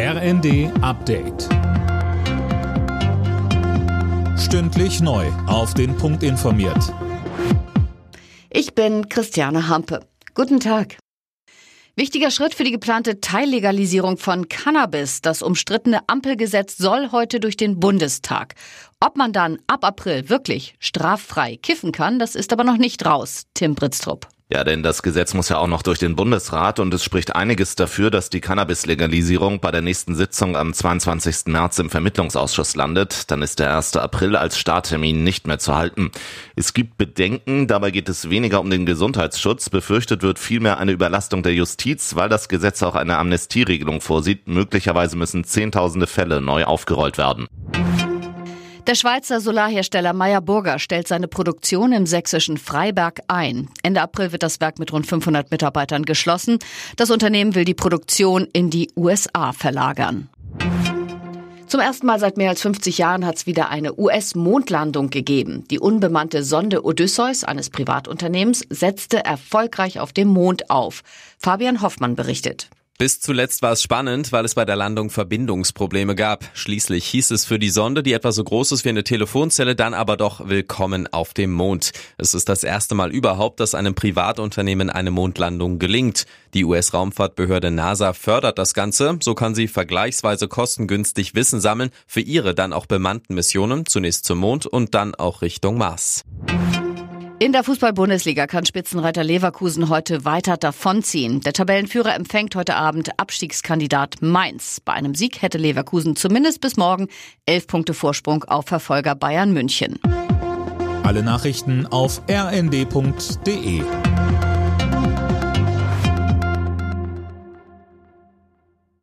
RND Update. Stündlich neu. Auf den Punkt informiert. Ich bin Christiane Hampe. Guten Tag. Wichtiger Schritt für die geplante Teillegalisierung von Cannabis. Das umstrittene Ampelgesetz soll heute durch den Bundestag. Ob man dann ab April wirklich straffrei kiffen kann, das ist aber noch nicht raus. Tim Britztrup. Ja, denn das Gesetz muss ja auch noch durch den Bundesrat und es spricht einiges dafür, dass die Cannabis-Legalisierung bei der nächsten Sitzung am 22. März im Vermittlungsausschuss landet. Dann ist der 1. April als Starttermin nicht mehr zu halten. Es gibt Bedenken, dabei geht es weniger um den Gesundheitsschutz. Befürchtet wird vielmehr eine Überlastung der Justiz, weil das Gesetz auch eine Amnestieregelung vorsieht. Möglicherweise müssen Zehntausende Fälle neu aufgerollt werden. Der Schweizer Solarhersteller Meyer Burger stellt seine Produktion im sächsischen Freiberg ein. Ende April wird das Werk mit rund 500 Mitarbeitern geschlossen. Das Unternehmen will die Produktion in die USA verlagern. Zum ersten Mal seit mehr als 50 Jahren hat es wieder eine US-Mondlandung gegeben. Die unbemannte Sonde Odysseus eines Privatunternehmens setzte erfolgreich auf dem Mond auf. Fabian Hoffmann berichtet. Bis zuletzt war es spannend, weil es bei der Landung Verbindungsprobleme gab. Schließlich hieß es für die Sonde, die etwa so groß ist wie eine Telefonzelle, dann aber doch willkommen auf dem Mond. Es ist das erste Mal überhaupt, dass einem Privatunternehmen eine Mondlandung gelingt. Die US-Raumfahrtbehörde NASA fördert das Ganze. So kann sie vergleichsweise kostengünstig Wissen sammeln für ihre dann auch bemannten Missionen, zunächst zum Mond und dann auch Richtung Mars. In der Fußball-Bundesliga kann Spitzenreiter Leverkusen heute weiter davonziehen. Der Tabellenführer empfängt heute Abend Abstiegskandidat Mainz. Bei einem Sieg hätte Leverkusen zumindest bis morgen elf Punkte Vorsprung auf Verfolger Bayern München. Alle Nachrichten auf rnd.de